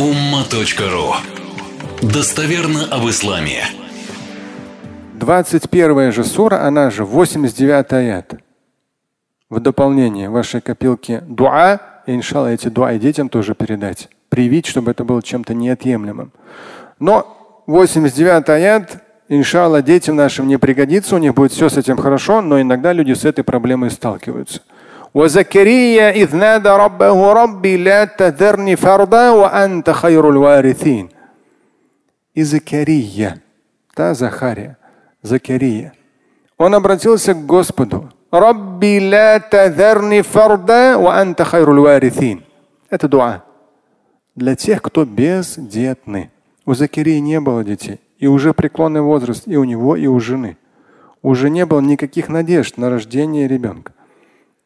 umma.ru Достоверно об исламе. 21 же сура, она же 89 аят. В дополнение вашей копилки дуа, и иншалла эти дуа и детям тоже передать. Привить, чтобы это было чем-то неотъемлемым. Но 89 аят, иншалла, детям нашим не пригодится, у них будет все с этим хорошо, но иногда люди с этой проблемой сталкиваются. وزكريا إذ نادى ربه ربي لا تذرني فردا وأنت خير الوارثين. И Закария, да, Захария, Закария. Он обратился к Господу. Рабби ла тазарни фарда ва анта хайрул варithин. Это дуа. Для тех, кто бездетны. У Закарии не было детей. И уже преклонный возраст и у него, и у жены. Уже не было никаких надежд на рождение ребенка.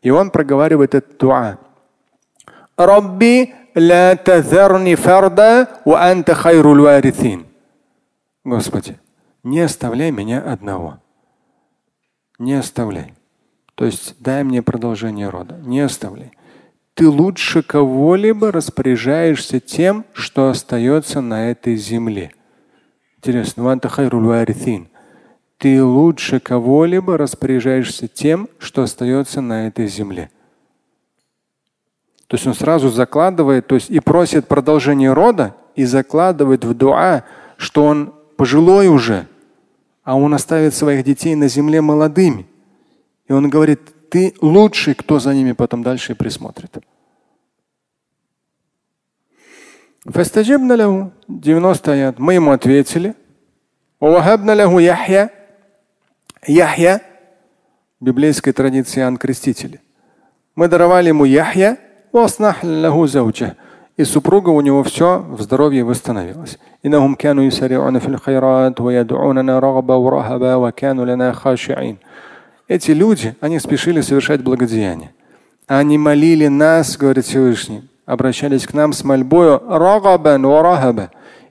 И он проговаривает этот дуа. Рабби ла тазарни фарда ва анта хайрул варithин. Господи, не оставляй меня одного. Не оставляй. То есть дай мне продолжение рода. Не оставляй. Ты лучше кого-либо распоряжаешься тем, что остается на этой земле. Интересно, ванта хайрул варithин ты лучше кого-либо распоряжаешься тем, что остается на этой земле. То есть он сразу закладывает, то есть и просит продолжение рода, и закладывает в дуа, что он пожилой уже, а он оставит своих детей на земле молодыми. И он говорит, ты лучший, кто за ними потом дальше присмотрит. 90 аят. Мы ему ответили. Яхья, библейской традиции Иоанн Креститель. Мы даровали ему Яхья, и супруга у него все в здоровье восстановилось. Эти люди, они спешили совершать благодеяние. Они молили нас, говорит Всевышний, обращались к нам с мольбою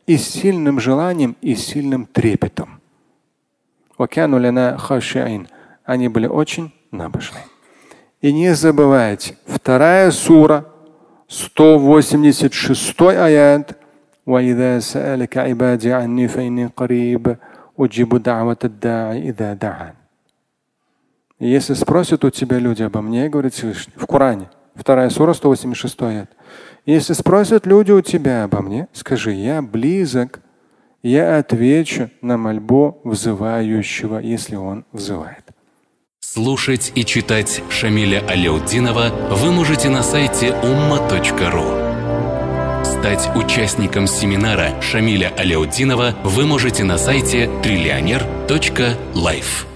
и с сильным желанием, и с сильным трепетом. Они были очень набожны. И не забывайте, вторая сура, 186 аят. Если спросят у тебя люди обо мне, говорит Всевышний, в Коране, вторая сура, 186 аят. Если спросят люди у тебя обо мне, скажи, я близок я отвечу на мольбу взывающего, если он взывает. Слушать и читать Шамиля Аляутдинова вы можете на сайте umma.ru. Стать участником семинара Шамиля Аляутдинова вы можете на сайте триллионер.life.